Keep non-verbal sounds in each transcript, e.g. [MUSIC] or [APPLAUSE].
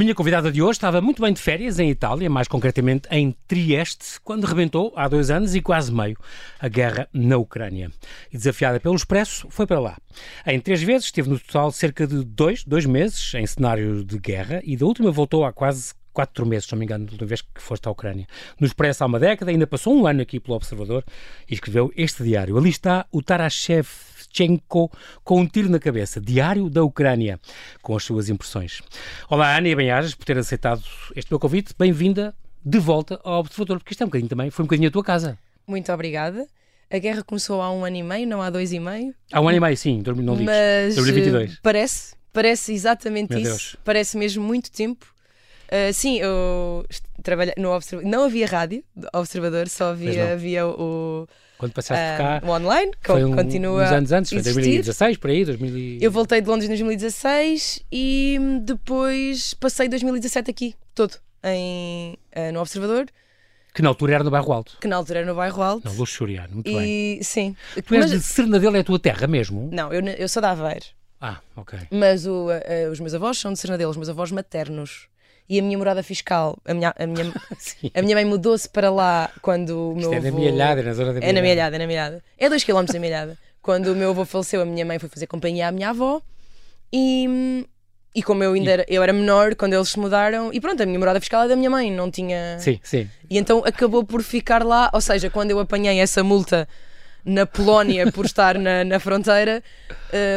minha convidada de hoje estava muito bem de férias em Itália, mais concretamente em Trieste, quando rebentou, há dois anos e quase meio, a guerra na Ucrânia. E desafiada pelo Expresso, foi para lá. Em três vezes esteve no total cerca de dois, dois meses em cenário de guerra e da última voltou há quase quatro meses, se não me engano, da última vez que foste à Ucrânia. No Expresso há uma década, ainda passou um ano aqui pelo Observador e escreveu este diário. Ali está o Tarashev Shevchenko com um tiro na cabeça. Diário da Ucrânia, com as suas impressões. Olá, Ana, e bem-ajas por ter aceitado este meu convite. Bem-vinda de volta ao Observador, porque isto é um bocadinho também, foi um bocadinho a tua casa. Muito obrigada. A guerra começou há um ano e meio, não há dois e meio. Há um ano e meio, sim, não li. Mas 2022. parece, parece exatamente Meu isso. Deus. Parece mesmo muito tempo. Uh, sim, eu trabalhei no Observador. Não havia rádio, Observador, só havia, havia o quando passaste uh, cá. O online, que foi um, continua. Uns anos antes, foi 2016, por aí? 2000... Eu voltei de Londres em 2016 e depois passei 2017 aqui, todo, em, uh, no Observador. Que na altura era no Bairro Alto. Que na altura era no Bairro Alto. Não, luxuriano, muito e, bem. Sim. Tu és Mas... de Sernadelo, é a tua terra mesmo? Não, eu, eu sou da Aveiro. Ah, ok. Mas o, uh, os meus avós são de Sernadelo, os meus avós maternos e a minha morada fiscal, a minha, a minha, [LAUGHS] a minha mãe mudou-se para lá quando o meu Isto avô... é na Mielhada, na zona da É na Mielhada, é na Mielhada. É 2 km da Mielhada. quando o meu avô faleceu, a minha mãe foi fazer companhia à minha avó e... E como eu ainda era, eu era menor quando eles se mudaram, e pronto, a minha morada fiscal é da minha mãe, não tinha. Sim, sim. E então acabou por ficar lá, ou seja, quando eu apanhei essa multa na Polónia por estar na, na fronteira,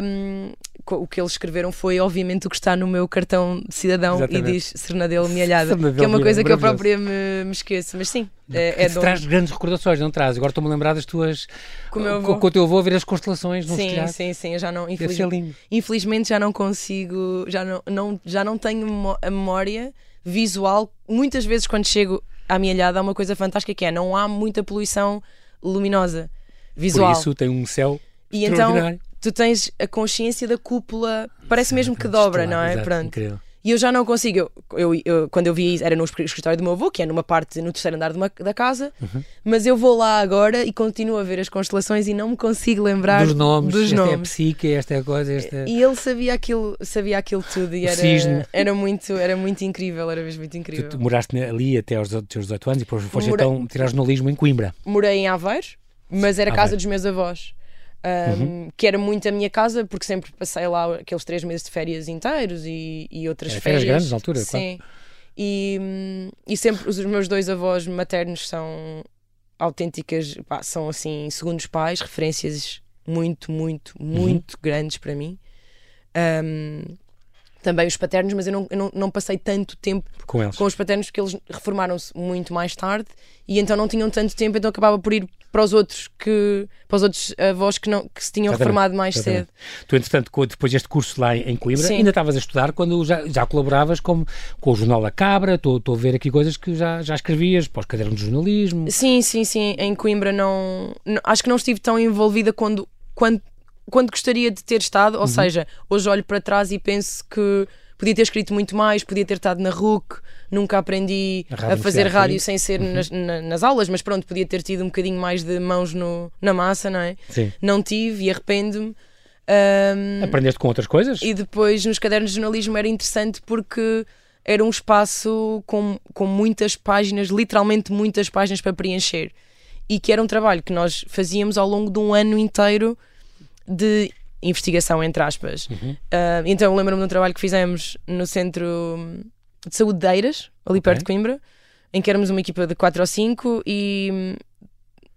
um, o que eles escreveram foi, obviamente, o que está no meu cartão de cidadão Exatamente. e diz Sernadelo Mielhada, que é uma coisa que eu própria me, me esqueço, mas sim. É, é traz grandes recordações, não traz? Agora estou-me a lembrar das tuas. Com, com, com o teu avô a ver as constelações no Sim, sim, sim. Eu já não. Infeliz... Infelizmente já não consigo, já não, não, já não tenho a memória visual. Muitas vezes, quando chego à Mielhada, há uma coisa fantástica que é: não há muita poluição luminosa visual. Por isso tem um céu e então tu tens a consciência da cúpula, parece Sim, mesmo que dobra, não é? Exato, Pronto. Incrível. E eu já não consigo. Eu, eu, eu, quando eu vi, era no escritório do meu avô, que é numa parte no terceiro andar uma, da casa, uhum. mas eu vou lá agora e continuo a ver as constelações e não me consigo lembrar dos nomes. Dos esta nomes. é a psique, esta é a coisa. Esta... É e ele sabia aquilo, sabia aquilo tudo e era, era, muito, era muito incrível, era mesmo muito incrível. Tu, tu moraste ali até aos teus 18 anos e depois foste Mora... então tirar jornalismo em Coimbra. Morei em Aveiro, mas era casa dos meus avós um, uhum. que era muito a minha casa, porque sempre passei lá aqueles três meses de férias inteiros e, e outras férias. Férias grandes na altura, Sim. Claro. E, e sempre os meus dois avós maternos são autênticas, pá, são assim, segundos pais, referências muito, muito, uhum. muito uhum. grandes para mim. Um, também os paternos, mas eu não, eu não, não passei tanto tempo com, eles. com os paternos porque eles reformaram-se muito mais tarde e então não tinham tanto tempo, então acabava por ir para os outros que para os outros avós que, não, que se tinham exatamente, reformado mais exatamente. cedo. Tu, entretanto, depois deste curso lá em Coimbra, Sim. ainda estavas a estudar quando já, já colaboravas com, com o Jornal da Cabra, estou a ver aqui coisas que já, já escrevias para os cadernos de jornalismo. Sim, sim, sim. Em Coimbra não, não acho que não estive tão envolvida quando, quando, quando gostaria de ter estado, ou uhum. seja, hoje olho para trás e penso que podia ter escrito muito mais, podia ter estado na RUC, nunca aprendi a, a fazer rádio sem ser uhum. nas, na, nas, aulas, mas pronto, podia ter tido um bocadinho mais de mãos no, na massa, não é? Sim. Não tive e arrependo-me. Um, Aprendeste com outras coisas? E depois nos cadernos de jornalismo era interessante porque era um espaço com, com muitas páginas, literalmente muitas páginas para preencher. E que era um trabalho que nós fazíamos ao longo de um ano inteiro de investigação, entre aspas. Uhum. Uh, então lembro-me de um trabalho que fizemos no Centro de Saúde de Eiras, ali perto de Coimbra, em que éramos uma equipa de 4 ou 5 e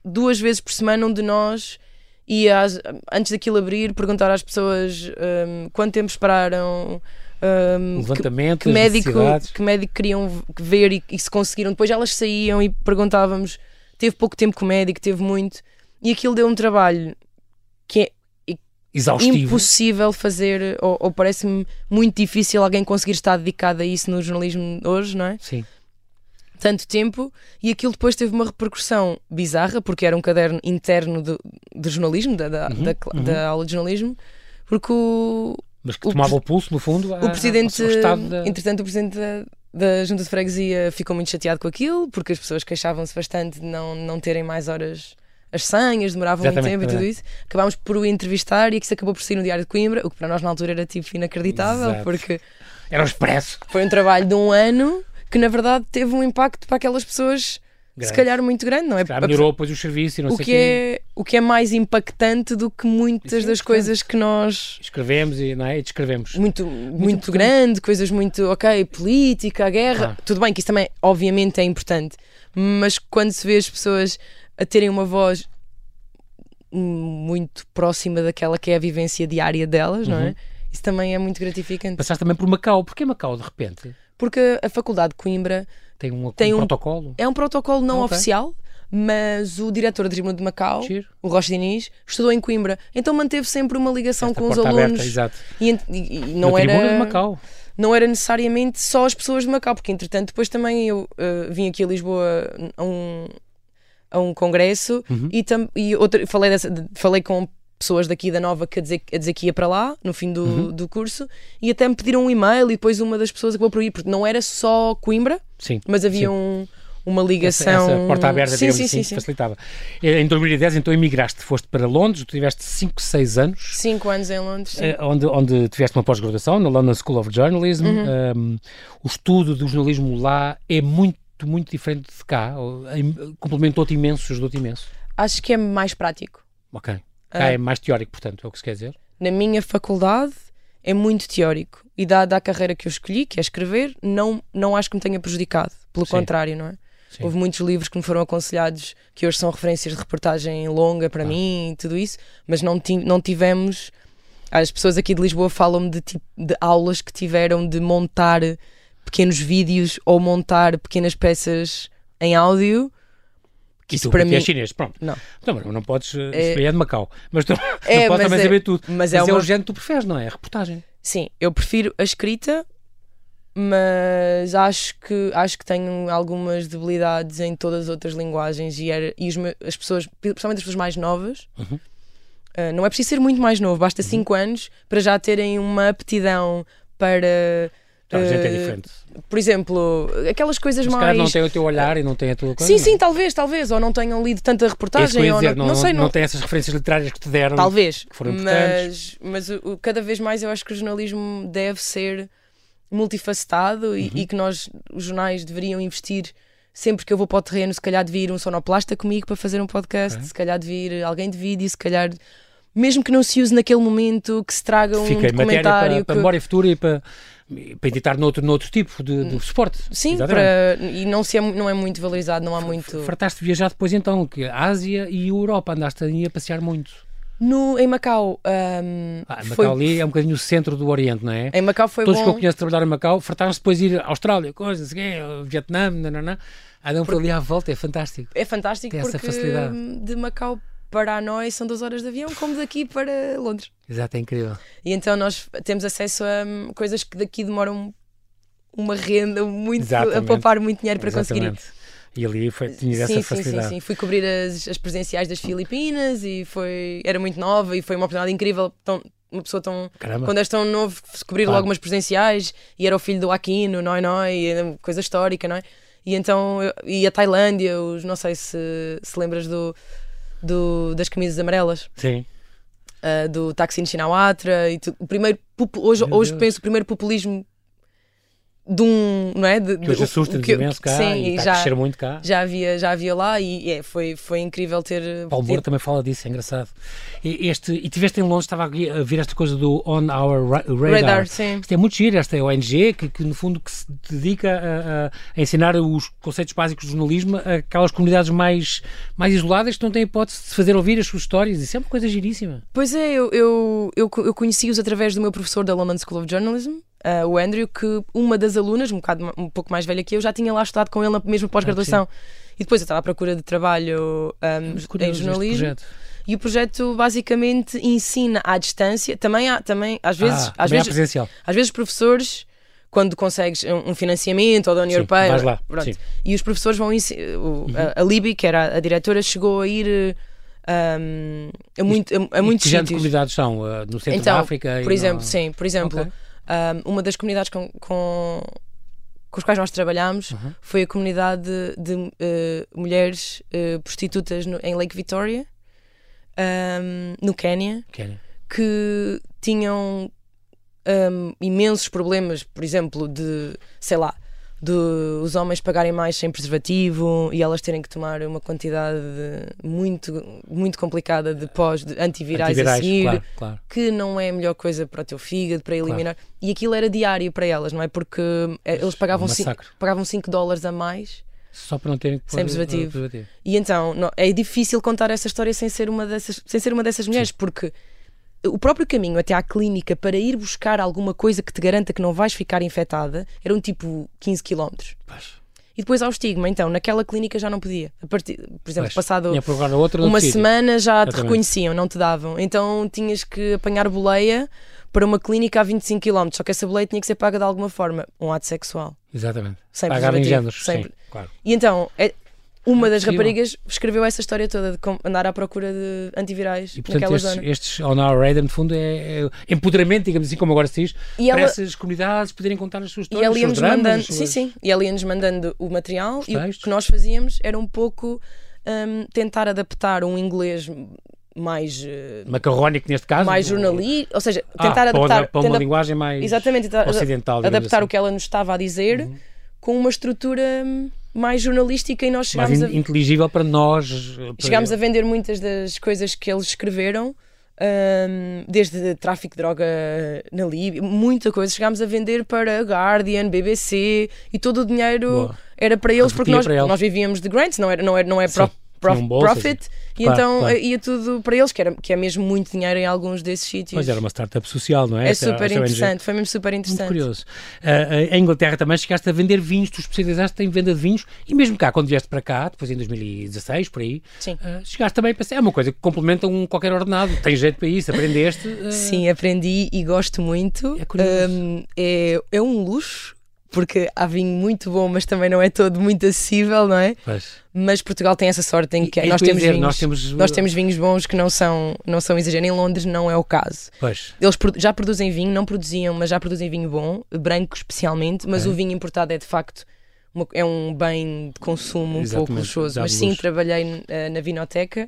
duas vezes por semana um de nós ia, às, antes daquilo abrir, perguntar às pessoas um, quanto tempo esperaram. Um, Levantamento, que, que médico, que médico queriam ver e, e se conseguiram. Depois elas saíam e perguntávamos: teve pouco tempo com o médico, teve muito, e aquilo deu um trabalho que é exaustivo. impossível fazer, ou, ou parece-me muito difícil alguém conseguir estar dedicado a isso no jornalismo hoje, não é? Sim. Tanto tempo, e aquilo depois teve uma repercussão bizarra, porque era um caderno interno de, de jornalismo, da, da, uhum, da, uhum. da, aula de jornalismo, porque o. Mas que tomava o, o pulso, no fundo, o presidente, da... entretanto, o presidente da, da Junta de Freguesia ficou muito chateado com aquilo, porque as pessoas queixavam-se bastante de não, não terem mais horas as senhas, demorava muito Exatamente, tempo e tudo isso. Acabámos por o entrevistar e que isso acabou por sair no Diário de Coimbra, o que para nós na altura era tipo inacreditável, Exato. porque Era o expresso. foi um trabalho de um ano que na verdade teve um impacto para aquelas pessoas Grande. se calhar muito grande, não é? Já melhorou depois o serviço e não o sei que, é, o que é mais impactante do que muitas é das coisas que nós Escrevemos e, não é? e descrevemos. muito, muito, importante. grande, coisas muito, ok, política, a guerra, Claro. tudo bem que isso também obviamente é importante, mas quando se vê as pessoas a terem uma voz muito próxima daquela que é a vivência diária delas, não Uhum. é? Isso também é muito gratificante. Passaste também por Macau. Porquê Macau, de repente? Porque a Faculdade de Coimbra Tem um, Tem um um- protocolo? é um protocolo não Ok. oficial, mas o diretor da Tribuna de Macau, o Rocha Diniz, estudou em Coimbra, então manteve sempre uma ligação Esta com os alunos. aberta, exato. E, e- e não Na era tribuna de Macau. não era necessariamente só as pessoas de Macau, porque entretanto depois também eu eh, vim aqui a Lisboa a um, a um congresso Uhum. e, tam, e outra, falei, dessa, de- falei com pessoas daqui da Nova que a dizer, a dizer que ia para lá no fim do, Uhum. do curso e até me pediram um e-mail e depois uma das pessoas acabou por ir, porque não era só Coimbra, Sim. mas havia Sim. um- uma Essa, ligação. essa porta aberta, sim, digamos sim, assim, sim, facilitava. Em 2010, então, emigraste, foste para Londres, tu tiveste 5, 6 anos. Cinco anos em Londres. eh, Onde, onde tiveste uma pós-graduação na London School of Journalism. Uhum. Um, o estudo do jornalismo lá é muito, muito diferente de cá. ou, em- Complementou-te imenso, ajudou-te imenso. Acho que é mais prático. Ok. Cá Ah. é mais teórico, portanto, é o que se quer dizer. na minha faculdade é muito teórico e dada a carreira que eu escolhi, que é escrever, não, não acho que me tenha prejudicado. Pelo Sim. contrário, não é? Sim. Houve muitos livros que me foram aconselhados que hoje são referências de reportagem longa para Ah. mim e tudo isso, mas não, não tivemos. As pessoas aqui de Lisboa falam-me de, tipo, de aulas que tiveram de montar pequenos vídeos ou montar pequenas peças em áudio. E Isso para que mim. és chinês, pronto. Não. Então, mas não podes. É... É- Isso é de Macau. Mas tu [LAUGHS] É, não podes também é- saber tudo. Mas Mas é é, uma o género que tu preferes, não é? A reportagem. Sim, eu prefiro a escrita, mas acho que, acho que tenho algumas debilidades em todas as outras linguagens e, era, e os as pessoas, principalmente as pessoas mais novas, Uhum. ah, não é preciso ser muito mais novo, basta 5 anos para já terem uma aptidão para. Então, a gente é eh, diferente. Por exemplo, aquelas coisas Mas mais. não tem o teu olhar e não tem a tua coisa. Sim, não é? sim, talvez, talvez, ou não tenham lido tanta que reportagem, ou dizer, não, não sei, não, não, tem essas referências literárias que te deram. Talvez, foram mas, mas o- cada vez mais eu acho que o jornalismo deve ser multifacetado e, Uhum. e que nós, os jornais, deveriam investir. Sempre que eu vou para o terreno, se calhar devia ir um sonoplasta comigo para fazer um podcast, se calhar devia ir alguém de vídeo, se calhar, mesmo que não se use naquele momento, que se traga um Fica matéria documentário. para, para que- memória futura e para, para editar noutro, noutro tipo de, de suporte. Sim, Exatamente. para, e não, se é, não é muito valorizado, não há muito. Fartaste de viajar depois então, que Ásia e Europa andaste a passear muito. No, em Macau, ahm, Ah, Macau foi, ali é um bocadinho o centro do Oriente, não é? em Macau foi Todos que bom. eu conheço trabalhar em Macau fartaram-se depois de ir à Austrália, coisas, assim, Vietnã, nananã. andam por ali à volta, é fantástico. É fantástico Tem essa porque facilidade. hum, de Macau para Hanoi são duas horas de avião, como daqui para Londres. Exato, é incrível. E então nós temos acesso a hum, coisas que daqui demoram uma renda muito, a Exatamente. poupar muito dinheiro para conseguir ir. Exatamente. E ali foi, tinhas Sim, essa sim, sim, facilidade. sim. Fui cobrir as, as presenciais das Filipinas e foi, era muito nova e foi uma oportunidade incrível. Tão, uma pessoa tão. Caramba. Quando és tão novo, cobrir Claro. logo umas presenciais e era o filho do Aquino, Noi Noi, e coisa histórica, não é? E então, eu- e a Tailândia, os, não sei se, se lembras do, do, das camisas amarelas, Sim. ah, do Taksin Shinawatra, e tu- o primeiro, hoje, Meu hoje Deus. penso o primeiro populismo de um, não é? De, Que hoje assusta-nos imenso cá sim, e está a já, crescer muito cá. já havia, já havia lá e é, foi, foi incrível ter. Paulo Moura também fala disso, é engraçado. E, este, e tiveste em Londres, estava a ver esta coisa do On Our Ra- Radar. radar, sim. Isto é muito giro, esta ONG que, que no fundo que se dedica a, a- a ensinar os conceitos básicos do jornalismo a aquelas comunidades mais, mais isoladas que não têm hipótese de fazer ouvir as suas histórias. Isso é uma coisa giríssima. Pois é, eu, eu, eu, eu conheci-os através do meu professor da London School of Journalism, ah, o Andrew, que uma das alunas, um, bocado, um pouco mais velha que eu, já tinha lá estudado com ele na mesma pós-graduação. e depois eu estava à procura de trabalho ahm, Mas em jornalismo. E o projeto basicamente ensina à distância, também, há, também às vezes, ah, às vezes, presencial. às vezes professores, quando consegues um um financiamento ou da União Sim, Europeia, vais lá. Uhum. e os professores vão o- a, a Libby, que era a diretora, chegou a ir ahm, a, muito, a, a muitos que sítios. comunidades são? Ah, no centro Então, da África? Por exemplo, no- sim, por exemplo, Ok. Um, uma das comunidades com, com, com os quais nós trabalhámos uhum. foi a comunidade de, de uh, mulheres uh, prostitutas no, em Lake Victoria, um, no Quénia, que tinham um, imensos problemas, por exemplo, de, sei lá, de os homens pagarem mais sem preservativo e elas terem que tomar uma quantidade muito, muito complicada de pós de antivirais, antivirais a seguir, claro, claro. que não é a melhor coisa para o teu fígado, para eliminar. Claro. E aquilo era diário para elas, não é? Porque eh, eles pagavam 5 pagavam cinco dólares a mais. Só para não terem que sem preservativo. preservativo. E então não, é difícil contar essa história sem ser uma dessas, sem ser uma dessas mulheres, Sim. porque o próprio caminho até à clínica para ir buscar alguma coisa que te garanta que não vais ficar infectada era um tipo 15 km. E depois ao estigma, então, naquela clínica já não podia. Partir, por exemplo, Pois. passado uma semana já te reconheciam, não te davam. Então tinhas que apanhar boleia para uma clínica a 25 km. Só que essa boleia tinha que ser paga de alguma forma. Um ato sexual. Exatamente. Sem Pagar em géneros, sempre. sim, claro. E então, é- uma das raparigas escreveu essa história toda de andar à procura de antivirais e, portanto, naquela estes, zona. Estes On Our Radar, no fundo, é, é, empoderamento, digamos assim, como agora se diz, e para ela, essas comunidades poderem contar as suas histórias, e ela os dramas, mandando, suas... Sim, sim. E ela ia-nos mandando o material e o que nós fazíamos era um pouco um, tentar adaptar um inglês mais uh, macarrónico neste caso mais jornalista ou seja ah, tentar adaptar para uma, para uma linguagem mais exatamente ocidental adaptar assim. o que ela nos estava a dizer uhum. com uma estrutura hum, mais jornalística e nós chegámos mais a... inteligível para nós. Para chegámos a vender muitas das coisas que eles escreveram. Um, desde tráfico de droga na Líbia, muita coisa. Chegámos a vender para Guardian, BBC e todo o dinheiro Boa. era para eles, porque nós, nós vivíamos de grants, não, era, não, era, não é pro, pro, profit. E claro, então claro. ia tudo para eles, que, era, que é mesmo muito dinheiro em alguns desses sítios. Pois era uma startup social, não é? É super interessante, foi mesmo super interessante. Muito curioso. Uh, em Inglaterra também chegaste a vender vinhos, tu especializaste em venda de vinhos e mesmo cá, quando vieste para cá, depois em 2016, por aí, uh, chegaste também para é uma coisa que complementa um qualquer ordenado. Tens jeito para isso, aprendeste? Uh... Sim, aprendi e gosto muito. É curioso. Um, é, é um luxo porque há vinho muito bom, mas também não é todo muito acessível, não é? Pois. Mas Portugal tem essa sorte em que é nós, temos dizer, vinhos, nós, temos... nós temos vinhos bons que não são, não são exageros. Em Londres não é o caso. Pois. Eles já produzem vinho, não produziam, mas já produzem vinho bom, branco especialmente, mas é. o vinho importado é de facto uma, é um bem de consumo um Exatamente, pouco luxuoso. Mas sim, trabalhei uh, na Vinoteca,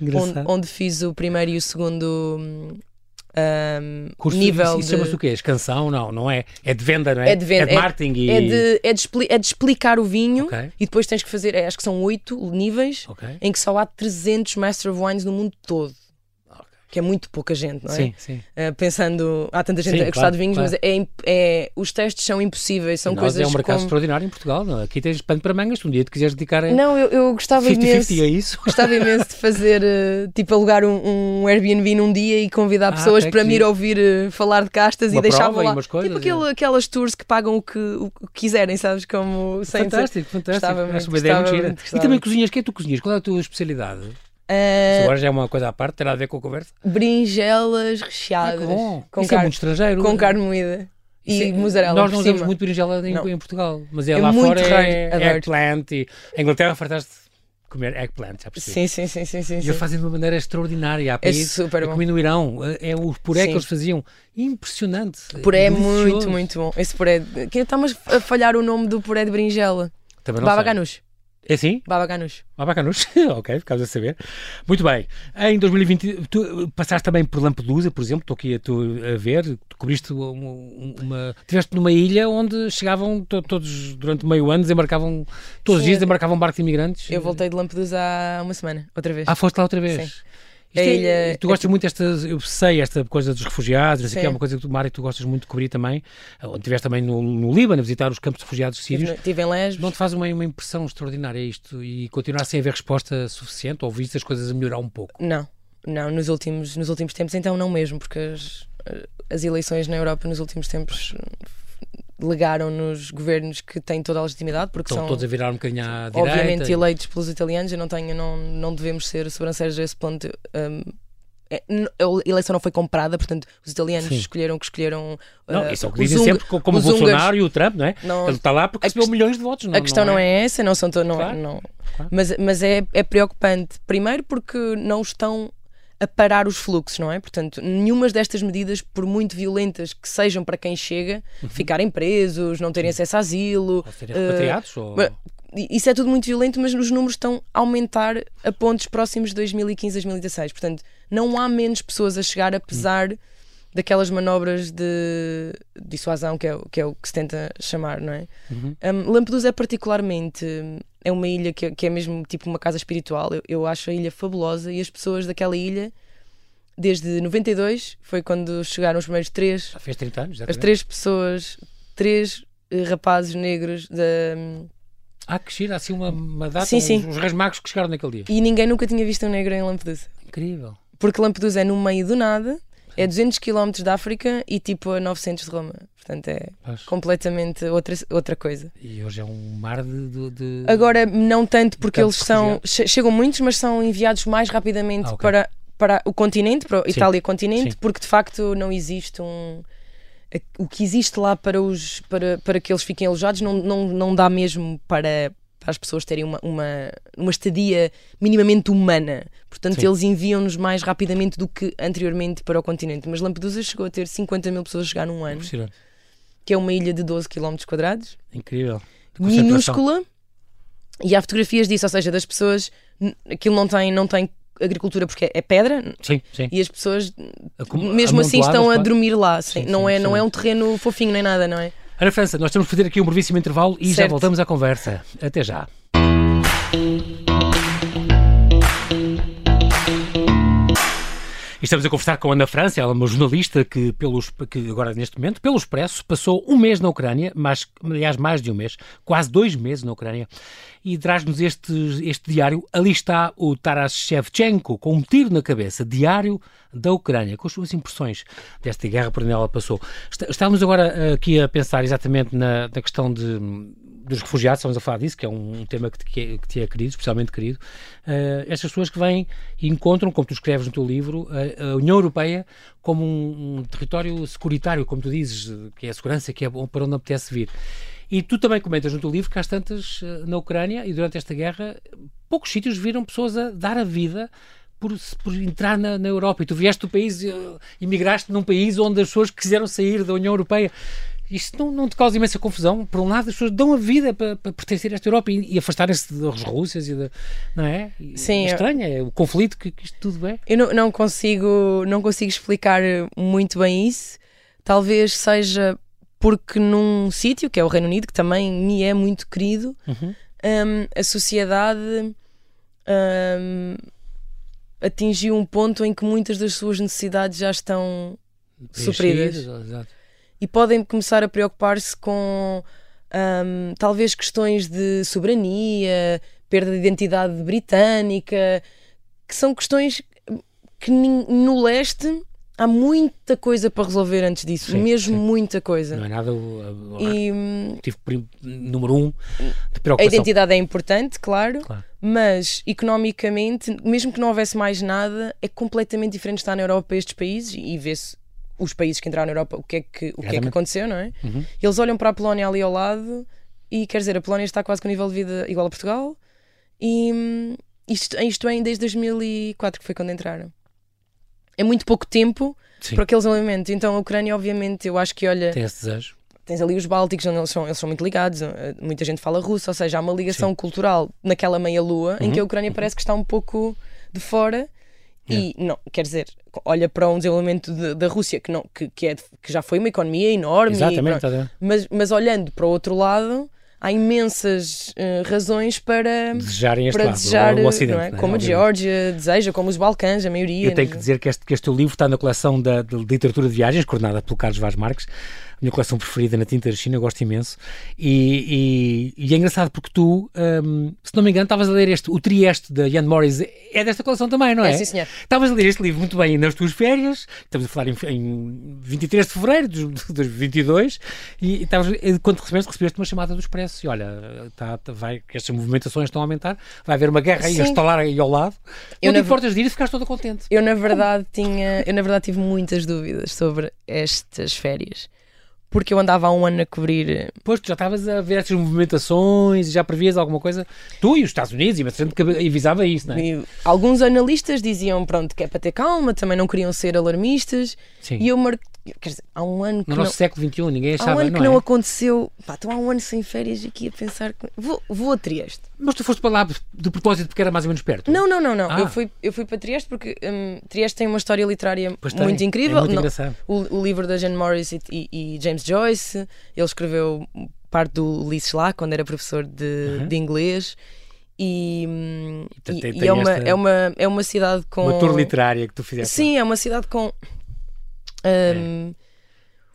onde, onde, fiz o primeiro e o segundo hum, um, Curso, nível isso, chama-se o quê? Canção? Não, não é? É de venda, não é? É de venda. É de marketing é, e... é, de, é, de, é de explicar o vinho okay. e depois tens que fazer, é, acho que são oito níveis okay. em que só há 300 Master of Wines no mundo todo que é muito pouca gente, não é? Sim, sim. Uh, pensando, há tanta gente sim, a gostar claro, de vinhos, claro. mas é, é, os testes são impossíveis, são coisas É um mercado como... extraordinário em Portugal, não? É? aqui tens pano para mangas, um dia te quiseres dedicar a. Não, eu, eu gostava 50, imenso. 50 é isso? Gostava imenso de fazer, uh, tipo, alugar um, um, Airbnb num dia e convidar ah, pessoas para me ir ouvir uh, falar de castas Uma e deixava lá. Umas coisas, tipo aquele, é. aquelas tours que pagam o que, o que quiserem, sabes? Como fantástico, fantástico. Muito gira. E também cozinhas, que é tu cozinhas? Qual é a tua especialidade? Uh, agora já é uma coisa à parte, terá a ver com a conversa. Brinjelas recheadas. Ah, bom. Com Isso carne, é muito estrangeiro. Com carne moída. E Sim, mussarela Nós não usamos muito berinjela em, em, Portugal, mas é, é lá fora é, é eggplant e em Inglaterra fartaste comer eggplant, já percebi. Sim, sim, sim, sim, sim. E eles fazem de uma maneira extraordinária. Há países, é super bom. No Irão, é o puré sim. que eles faziam. Impressionante. Puré é muito, muito bom. Esse puré, estamos a falhar o nome do puré de berinjela. Também não Baba. Ganoush. É sim? Baba Ganoush. Baba Ganoush, [LAUGHS] ok, ficamos a saber. Muito bem. Em 2020, tu passaste também por Lampedusa, por exemplo, estou aqui a, tu, a ver, tu cobriste uma, uma... Estiveste numa ilha onde chegavam to, todos, durante meio ano, desembarcavam, todos os dias desembarcavam barcos de imigrantes. Eu voltei de Lampedusa há uma semana, outra vez. Ah, foste lá outra vez? Sim. É, ilha, tu gostas é... muito desta, eu sei, esta coisa dos refugiados, que é uma coisa que tu, Mário, tu gostas muito de cobrir também. Onde estiveste também no, no Líbano a visitar os campos de refugiados sírios. Estive em Lesbos. Não te faz uma, uma impressão extraordinária isto e continuar sem haver resposta suficiente ou viste as coisas a melhorar um pouco? Não, não, nos últimos, nos últimos tempos então não mesmo, porque as, as eleições na Europa nos últimos tempos legaram-nos governos que têm toda a legitimidade, porque Estão são todos a virar um bocadinho à direita. Obviamente eleitos pelos italianos, eu não tenho, não, não devemos ser sobranceiros a esse ponto. Um, é, a eleição não foi comprada, portanto, os italianos Sim. escolheram que escolheram. Não, uh, isso é o que dizem sempre, como o Bolsonaro e o Trump, não é? Não, Ele está lá porque recebeu milhões de votos. Não, a questão não é, é essa, não são. Não, claro. não, claro. Mas, mas é, é preocupante. Primeiro, porque não estão a parar os fluxos, não é? Portanto, nenhuma destas medidas, por muito violentas que sejam para quem chega, uhum. ficarem presos, não terem acesso a asilo. Ou serem repatriados? Uh, ou... Isso é tudo muito violento, mas os números estão a aumentar a pontos próximos de 2015, 2016. Portanto, não há menos pessoas a chegar, apesar uhum. Daquelas manobras de dissuasão, que é, que é o que se tenta chamar, não é? Uhum. Um, Lampedusa é particularmente é uma ilha que, que é mesmo tipo uma casa espiritual. Eu, eu acho a ilha fabulosa e as pessoas daquela ilha, desde 92, foi quando chegaram os primeiros três. Já fez 30 anos, As três pessoas, três uh, rapazes negros da. Ah, que gira, assim uma, uma data, sim, sim. uns que chegaram naquele dia. E ninguém nunca tinha visto um negro em Lampedusa. Incrível. Porque Lampedusa é no meio do nada, é 200 km da África e tipo a 900 de Roma. Portanto, é completamente outra, outra coisa. E hoje é um mar de. de... Agora, não tanto porque eles são. Chegam muitos, mas são enviados mais rapidamente ah, okay. para, para o continente, para a Itália continente, Sim. porque de facto não existe um. O que existe lá para, os, para, para que eles fiquem alojados não, não, não dá mesmo para, para as pessoas terem uma, uma, uma estadia minimamente humana. Portanto, Sim. eles enviam-nos mais rapidamente do que anteriormente para o continente. Mas Lampedusa chegou a ter 50 mil pessoas a chegar num ano que é uma ilha de 12 km quadrados. Incrível. Minúscula. E há fotografias disso, ou seja, das pessoas. Aquilo não tem, não tem agricultura porque é pedra sim, sim. e as pessoas mesmo assim estão a dormir lá sim, não, é, não é um terreno fofinho nem nada, não é? Ana França, nós temos que fazer aqui um brevíssimo intervalo e certo. já voltamos à conversa. Até já. Estamos a conversar com Ana França, ela é uma jornalista que, pelos, que agora neste momento, pelo Expresso, passou um mês na Ucrânia, mas, aliás, mais de um mês, quase dois meses na Ucrânia, e traz-nos este, este diário. Ali está o Taras Shevchenko, com um tiro na cabeça, diário da Ucrânia, com as suas impressões desta guerra por onde ela passou. Estávamos agora aqui a pensar exatamente na, na questão de dos refugiados, estamos a falar disso, que é um tema que te, que te é querido, especialmente querido, uh, estas pessoas que vêm e encontram, como tu escreves no teu livro, a, a União Europeia como um, um, território securitário, como tu dizes, que é a segurança, que é bom para onde apetece vir. E tu também comentas no teu livro que há tantas uh, na Ucrânia e durante esta guerra, poucos sítios viram pessoas a dar a vida por, por, entrar na, na, Europa. E tu vieste do país, uh, emigraste num país onde as pessoas quiseram sair da União Europeia. Isto não, não te causa imensa confusão? Por um lado, as pessoas dão a vida para, para pertencer a esta Europa e, e afastarem-se das Rússias e da. Não é? Sim. É estranho, é o conflito que, que isto tudo é. Eu não, não, consigo, não consigo explicar muito bem isso. Talvez seja porque num sítio, que é o Reino Unido, que também me é muito querido, uhum. um, a sociedade. Um, atingiu um ponto em que muitas das suas necessidades já estão supridas. Exato e podem começar a preocupar-se com um, talvez questões de soberania, perda de identidade britânica, que são questões que no leste há muita coisa para resolver antes disso, sim, mesmo sim. muita coisa. Não é nada o, e, motivo número um de preocupação. A identidade é importante, claro, claro, mas economicamente, mesmo que não houvesse mais nada, é completamente diferente estar na Europa para estes países e vê-se os países que entraram na Europa, o que é que, o que, é que aconteceu, não é? Uhum. Eles olham para a Polónia ali ao lado e quer dizer, a Polónia está quase com o nível de vida igual a Portugal e hum, isto, isto é desde 2004 que foi quando entraram. É muito pouco tempo Sim. para aqueles elementos. Então a Ucrânia, obviamente, eu acho que olha. Tem esse desejo. Tens ali os Bálticos, onde eles são, eles são muito ligados, eh, muita gente fala russo, ou seja, há uma ligação Sim. cultural naquela meia-lua uhum. em que a uhum. Ucrânia uhum. parece que está um pouco de fora e não, quer dizer, olha para um desenvolvimento de, da Rússia que, não, que, que, é, que já foi uma economia enorme, Exatamente, e, mas, mas olhando para o outro lado, há imensas uh, razões para desejarem este para lado, desejar, o Ocidente, é? como a Geórgia deseja, como os Balcãs, a maioria. Eu tenho que dizer que este, que este livro está na coleção da, de literatura de viagens, coordenada pelo Carlos Vaz Marques, minha coleção preferida na tinta da China, gosto imenso. E, e, e é engraçado porque tu, um, se não me engano, estavas a ler este, o Trieste da Ian Morris, é desta coleção também, não é? É, sim, senhor. Estavas a ler este livro muito bem nas tuas férias, estamos a falar em, em 23 de fevereiro de 2022, e estavas, quando recebeste, recebeste uma chamada do Expresso, e olha, tá, tá, vai, que estas movimentações estão a aumentar, vai haver uma guerra aí a instalar aí ao lado. Eu não te importas de ir e ficaste toda contente. Eu, na verdade, tinha, eu, na verdade, tive muitas dúvidas sobre estas férias porque eu andava há um ano a cobrir. Pois, tu já estavas a ver essas movimentações e já previas alguma coisa. Tu e os Estados Unidos, e que avisava isso, não é? E alguns analistas diziam, pronto, que é para ter calma, também não queriam ser alarmistas. Sim. E eu marquei Quer dizer, há um ano que. No não, nosso século XXI, ninguém achava Há um ano não que é? não aconteceu. Pá, estou há um ano sem férias aqui a pensar. Vou, vou a Trieste. Mas tu foste para lá de propósito porque era mais ou menos perto? Não, não, não. não. Ah. Eu, fui, eu fui para Trieste porque um, Trieste tem uma história literária pois muito tem. incrível. É muito engraçado. O, o, livro da Jane Morris e, e, e, James Joyce. Ele escreveu parte do Ulisses lá quando era professor de, de inglês. E, e, tem, e é, uma, é, uma, é uma cidade com. Uma tour literária que tu fizeste. Sim, lá. é uma cidade com. Um,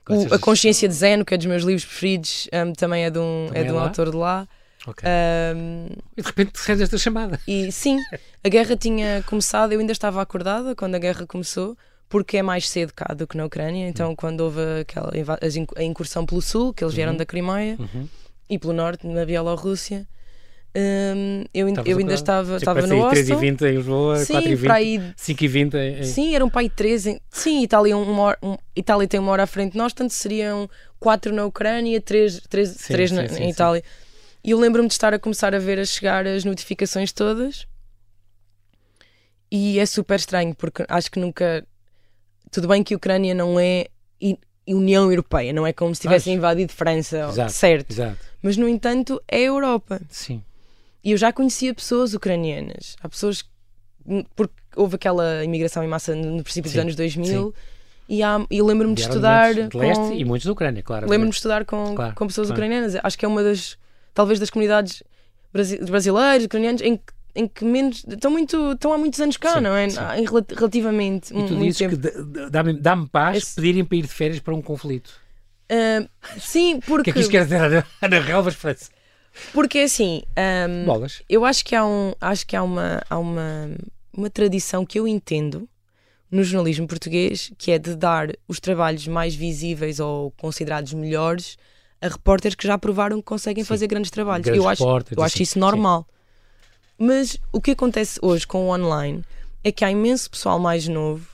é o, a Consciência de Zen, que é dos meus livros preferidos, um, também é de um, é de um é autor de lá. Okay. Um, e de repente recebes esta chamada. E sim, a guerra tinha começado, eu ainda estava acordada quando a guerra começou, porque é mais cedo cá do que na Ucrânia. Então, uhum. quando houve aquela a incursão pelo sul, que eles vieram uhum. da Crimeia, uhum. e pelo norte, na Bielorrússia, um, eu, eu ainda estava, estava no hostel. 3h20 em Lisboa, 4h20, 5h20 em... Sim, eram para aí 3 em... Sim, Itália, uma hora, um, Itália tem uma hora à frente de nós, portanto seriam 4 na Ucrânia, 3, 3, sim, 3 sim, na, sim, em Itália. E eu lembro-me de estar a começar a ver a chegar as notificações todas e é super estranho porque acho que nunca. Tudo bem que a Ucrânia não é União Europeia, não é como se tivessem invadido França, exato, certo? Exato. Mas no entanto é a Europa. Sim. E eu já conhecia pessoas ucranianas. Há pessoas. Porque houve aquela imigração em massa no princípio sim, dos anos 2000. Sim. E, há, e lembro-me de estudar. De leste com, e muitos da Ucrânia, claro. Lembro-me de estudar com, claro, com pessoas claro. ucranianas. Acho que é uma das. Talvez das comunidades brasileiros, ucranianos, em que em que menos estão muito estão há muitos anos cá, sim, não é? Em, relativamente e tu muito dizes tempo. que dá-me dá paz Esse... pedirem para ir de férias para um conflito. Uh, sim, porque. [LAUGHS] O que é que isto quer dizer, Ana, Ana Relvas França? Porque assim, um, Bolas. eu acho que há, um, acho que há, uma, há uma, uma tradição que eu entendo no jornalismo português, que é de dar os trabalhos mais visíveis ou considerados melhores a repórteres que já provaram que conseguem sim. fazer grandes trabalhos. Grandes eu acho, eu acho assim. isso normal. Sim. Mas o que acontece hoje com o online é que há imenso pessoal mais novo,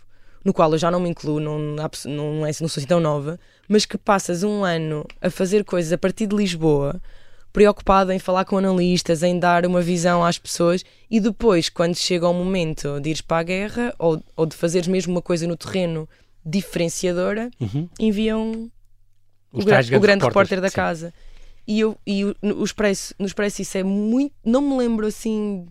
no qual eu já não me incluo, não, não, é, não sou assim tão nova, mas que passas um ano a fazer coisas a partir de Lisboa preocupado em falar com analistas, em dar uma visão às pessoas e depois, quando chega o momento de ires para a guerra ou, ou de fazeres mesmo uma coisa no terreno diferenciadora, uhum. enviam o, gra o, grande repórter da sim. casa. E, eu, e o, no, Expresso, no Expresso isso é muito. Não me lembro assim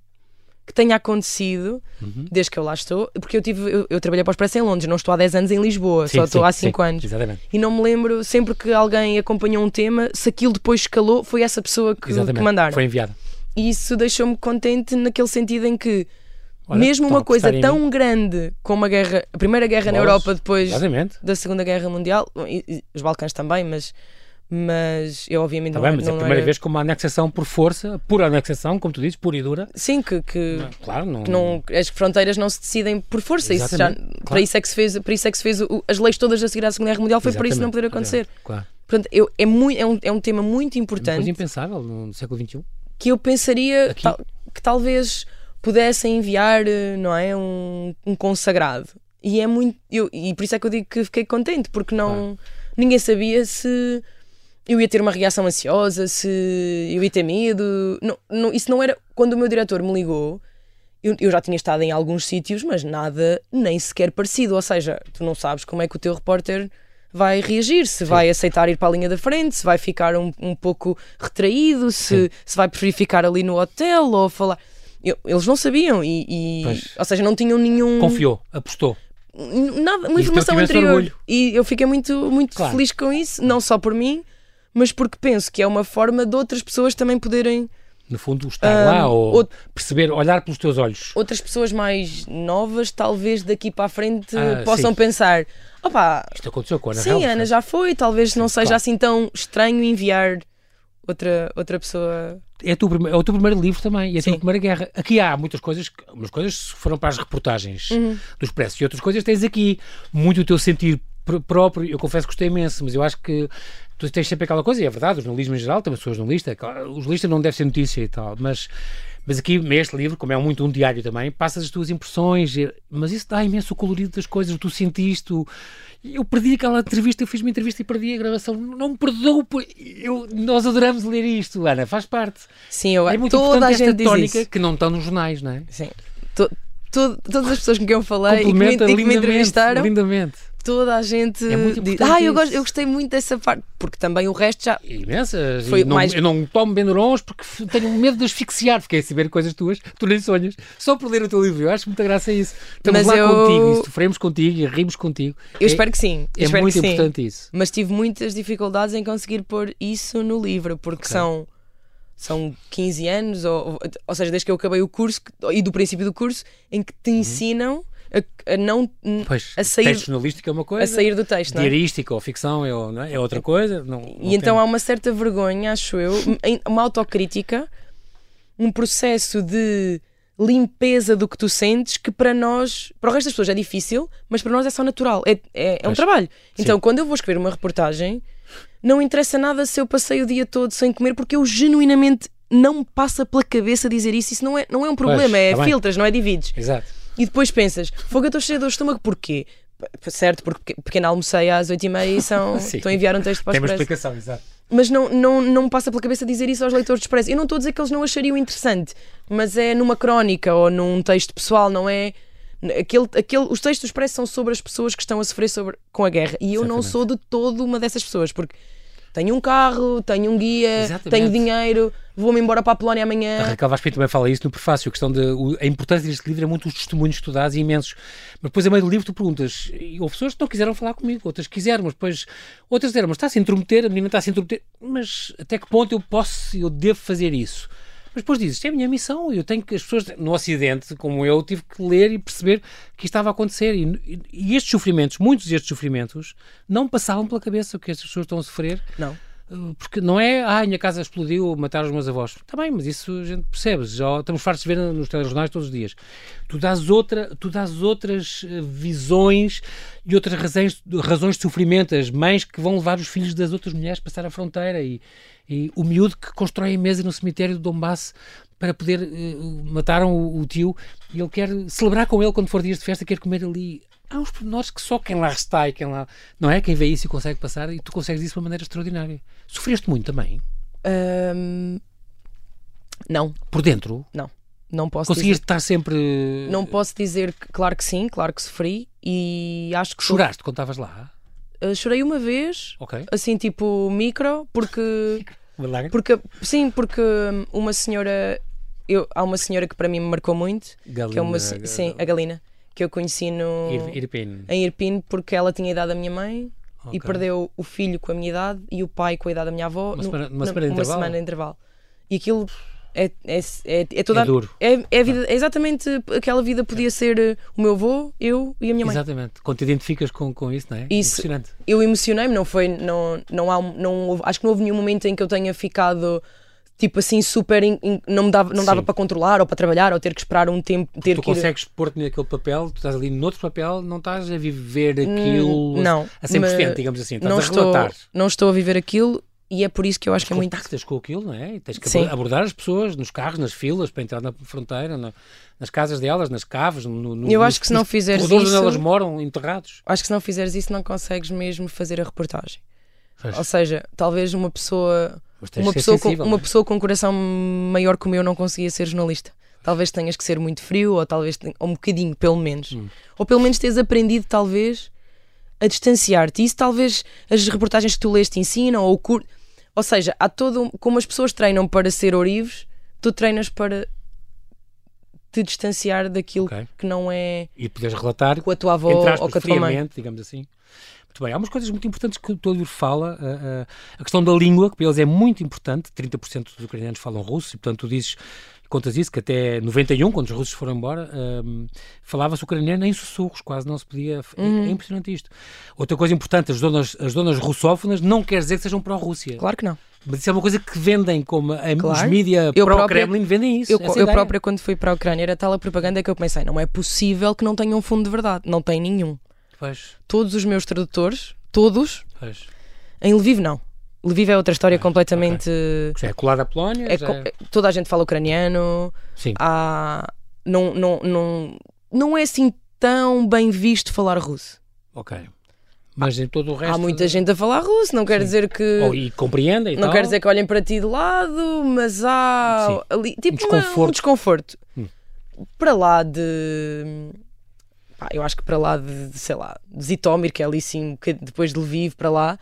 que tenha acontecido uhum. desde que eu lá estou, porque eu tive eu, eu, trabalhei para o Expresso em Londres, não estou há 10 anos em Lisboa, sim, só estou sim, há 5 anos. Exatamente. E não me lembro, sempre que alguém acompanhou um tema, se aquilo depois escalou, foi essa pessoa que, que mandaram. Foi enviada. E isso deixou-me contente naquele sentido em que Olha, mesmo uma coisa tão grande como a guerra, a primeira guerra na Europa depois exatamente. da Segunda Guerra Mundial, e, e, os Balcãs também, mas mas eu obviamente tá não, bem, mas não é a primeira era... vez com uma anexação por força, pura anexação, como tu dizes, pura e dura. Sim, que, que, não, claro, não... que não, as fronteiras não se decidem por força. Isso já, claro. Para isso é que se fez, para isso é que se fez o, as leis todas a seguir à Segunda Guerra Mundial, foi Exatamente. por isso não poder acontecer. Claro. Portanto, eu, é, muito, é, um, é um tema muito importante. É uma impensável no século XXI. Que eu pensaria tal, que talvez pudessem enviar, não é, um, um consagrado. E é muito, eu, e por isso é que eu digo que fiquei contente, porque não, claro. ninguém sabia se eu ia ter uma reação ansiosa, se eu ia ter medo. Não, não, isso não era. Quando o meu diretor me ligou, eu, eu já tinha estado em alguns sítios, mas nada nem sequer parecido. Ou seja, tu não sabes como é que o teu repórter vai reagir, se Sim. vai aceitar ir para a linha da frente, se vai ficar um, um pouco retraído, se, se vai preferir ficar ali no hotel ou falar. Eu, eles não sabiam e, e ou seja, não tinham nenhum. Confiou, apostou. Nada, uma informação anterior. E eu fiquei muito, muito claro. feliz com isso, não só por mim, mas porque penso que é uma forma de outras pessoas também poderem. No fundo, estar lá ou perceber, olhar pelos teus olhos. Outras pessoas mais novas, talvez daqui para a frente, ah, possam sim. pensar: opa, isto aconteceu com a Ana Sim, a Ana já foi, talvez não seja claro. assim tão estranho enviar outra, outra pessoa. É, tu, é o teu primeiro livro também, e é a tua primeira guerra. Aqui há muitas coisas, umas coisas foram para as reportagens uhum. dos pressos, e outras coisas tens aqui muito o teu sentir próprio. Eu confesso que gostei imenso, mas eu acho que tu tens sempre aquela coisa, e é verdade, o jornalismo em geral, também sou jornalista, o jornalista não deve ser notícia e tal, mas Mas aqui, neste livro, como é muito um diário também, passas as tuas impressões, mas isso dá imenso o colorido das coisas, tu sentiste. Eu perdi aquela entrevista, eu fiz uma entrevista e perdi a gravação. Não me perdoo, eu... nós adoramos ler isto, Ana, faz parte. Sim, eu É muito toda a gente diz isso. que não estão nos jornais, não é? Sim. To- to- todas as pessoas com quem eu falei e que, me, e que me entrevistaram, lindamente. Toda a gente É diz: importante Ah, eu, gosto, isso." eu gostei muito dessa parte, porque também o resto já. Imensas. Foi não, mais- Eu não tomo Benurons porque tenho medo de asfixiar. Fiquei a saber coisas tuas tu nem sonhas. Só por ler o teu livro. Eu acho muita graça isso. Estamos Mas lá eu- contigo e sofremos contigo e rimos contigo. Eu é, espero que sim. É muito que sim. importante isso. Mas tive muitas dificuldades em conseguir pôr isso no livro, porque Ok. são, são 15 anos, ou, ou seja, desde que eu acabei o curso e do princípio do curso, em que Uhum. te ensinam a, a não Pois, a sair, texto jornalístico é uma coisa. a sair do texto. É? Diarística ou ficção é, é? É outra coisa. Não, não E então tem- há uma certa vergonha, acho eu, uma autocrítica, um processo de limpeza do que tu sentes que para nós, para o resto das pessoas é difícil, mas para nós é só natural, é, é, é um Pois, trabalho. sim. Então, quando eu vou escrever uma reportagem, não interessa nada se eu passei o dia todo sem comer, porque eu genuinamente não me passa pela cabeça dizer isso. Isso não é, não é um problema, é tá bem. filtras, não é divides. Exato. E depois pensas, fogo, eu estou cheio de estômago, porquê? Certo, porque pequeno almocei às 8h30 e são, [LAUGHS] estou a enviar um texto para o Tem uma explicação, exato. mas não, não, não me passa pela cabeça dizer isso aos leitores de Expresso. Eu não estou a dizer que eles não achariam interessante, mas é numa crónica ou num texto pessoal, não é. Aquele, aquele, os textos do Expresso são sobre as pessoas que estão a sofrer sobre, com a guerra. E eu não Exatamente. sou de todo uma dessas pessoas, porque tenho um carro, tenho um guia, Exatamente. tenho dinheiro, vou-me embora para a Polónia A amanhã. Raquel Vaz Pinto também fala isso no prefácio, a questão de o- a importância deste livro é muito os testemunhos que tu dás, e imensos. Mas depois, a meio do livro, tu perguntas, e houve pessoas que não quiseram falar comigo, outras quiseram, mas depois outras disseram, mas está a se intrometer, a menina está a se intrometer, mas até que ponto eu posso, eu devo fazer isso? Mas depois dizes, isto é a minha missão, eu tenho que, as pessoas no Ocidente, como eu, tive que ler e perceber que isto estava a acontecer. E- e estes sofrimentos, muitos destes sofrimentos, não passavam pela cabeça o que estas pessoas estão a sofrer. Não. Uh, Porque não é, ah, a minha casa explodiu, mataram os meus avós. Está bem, mas isso a gente percebe. Já estamos fartos de ver nos telejornais todos os dias. Tu dás, outra, tu dás outras eh, visões e outras razões, razões de sofrimento. As mães que vão levar os filhos das outras mulheres a passar a fronteira e, e o miúdo que constrói a mesa no cemitério de Donbass para poder. eh, mataram o, o tio e ele quer celebrar com ele quando for dias de festa, quer comer ali. Há uns pormenores que só quem lá está e quem lá. Não é? Quem vê isso e consegue passar e tu consegues isso de uma maneira extraordinária. Sofreste muito também? Ahm, não, Por dentro? não. Não posso Conseguiste dizer. estar sempre. Não posso dizer que, claro que sim, claro que sofri e acho que Choraste quando estavas lá? Uh, chorei uma vez, Ok. assim tipo micro, porque? [LAUGHS] Porque, sim, porque uma senhora. Eu, há uma senhora que para mim me marcou muito, que é uma. se- Sim, a Galina, que eu conheci no, Ir- em Irpine porque ela tinha a idade da minha mãe e Ok. perdeu o filho com a minha idade e o pai com a idade da minha avó. Uma no- semana- uma na- semana de intervalo? semana de intervalo. E aquilo é, é, é, é toda. É duro. É, é, a vida, é exatamente aquela vida podia ser uh, o meu avô, eu e a minha mãe. Exatamente. Quando te identificas com, com isso, não é? Isso. Impressionante. eu emocionei-me, não foi, não, não há, não houve- acho que não houve nenhum momento em que eu tenha ficado tipo assim super, in- in- não me dava, não dava para controlar ou para trabalhar ou ter que esperar um tempo, ter Tu que ir- consegues pôr-te naquele papel, tu estás ali noutro papel, não estás a viver aquilo Hum, não, a 100%, mas digamos assim. Estás não a estou, não estou a viver aquilo e é por isso que eu acho que é muito contactas com aquilo, não é? E tens que Sim. abordar as pessoas nos carros, nas filas, para entrar na fronteira, na- nas casas delas, nas caves, no, no, Eu nos- acho que se não nos fizeres isso- onde elas moram, enterrados. acho que se não fizeres isso não consegues mesmo fazer a reportagem. Ou seja, talvez uma pessoa Mas uma pessoa, com, sensível, uma não é? pessoa com um coração maior que o meu não conseguia ser jornalista. Talvez tenhas que ser muito frio, ou talvez ou um bocadinho, pelo menos. Hum. Ou pelo menos teres aprendido, talvez, a distanciar-te. Isso talvez as reportagens que tu leste ensinam, ou cur... Ou seja, há todo. Como as pessoas treinam para ser orives, tu treinas para te distanciar daquilo Ok. que não é E poderes relatar com a tua avó ou com a tua mãe. digamos assim. Muito bem, há umas coisas muito importantes que o teu livro fala. a- a, a questão da língua, que para eles é muito importante. 30% dos ucranianos falam russo e, portanto, tu dizes, contas isso, que até 91, quando os russos foram embora, hum, falava-se ucraniano em sussurros, quase não se podia. é- Uhum. É, impressionante isto. Outra coisa importante, as donas, as donas russófonas não quer dizer que sejam pró-Rússia. Claro que não. Mas isso é uma coisa que vendem, como os Claro. mídia Eu pró-Kremlin vendem isso. Eu, eu própria, quando fui para a Ucrânia, era tal a propaganda que eu pensei: não é possível que não tenha um fundo de verdade. Não tem nenhum. Pois, Todos os meus tradutores, todos, pois. em Lviv não. Lviv é outra história completamente. Já é colada à Polónia? é co- é- Toda a gente fala ucraniano. Sim. Há, não, não, não, não é assim tão bem visto falar russo. Ok. Mas em todo o resto. Há muita gente a falar russo, não quer Sim. dizer que. Oh, e compreendem e Não tal. quer dizer que olhem para ti de lado, mas há Sim. ali, tipo Um uma- desconforto. um desconforto. Hum. Para lá de. Pá, eu acho que para lá de, de, sei lá, de Zitomir, que é ali sim, depois de Lviv, para lá,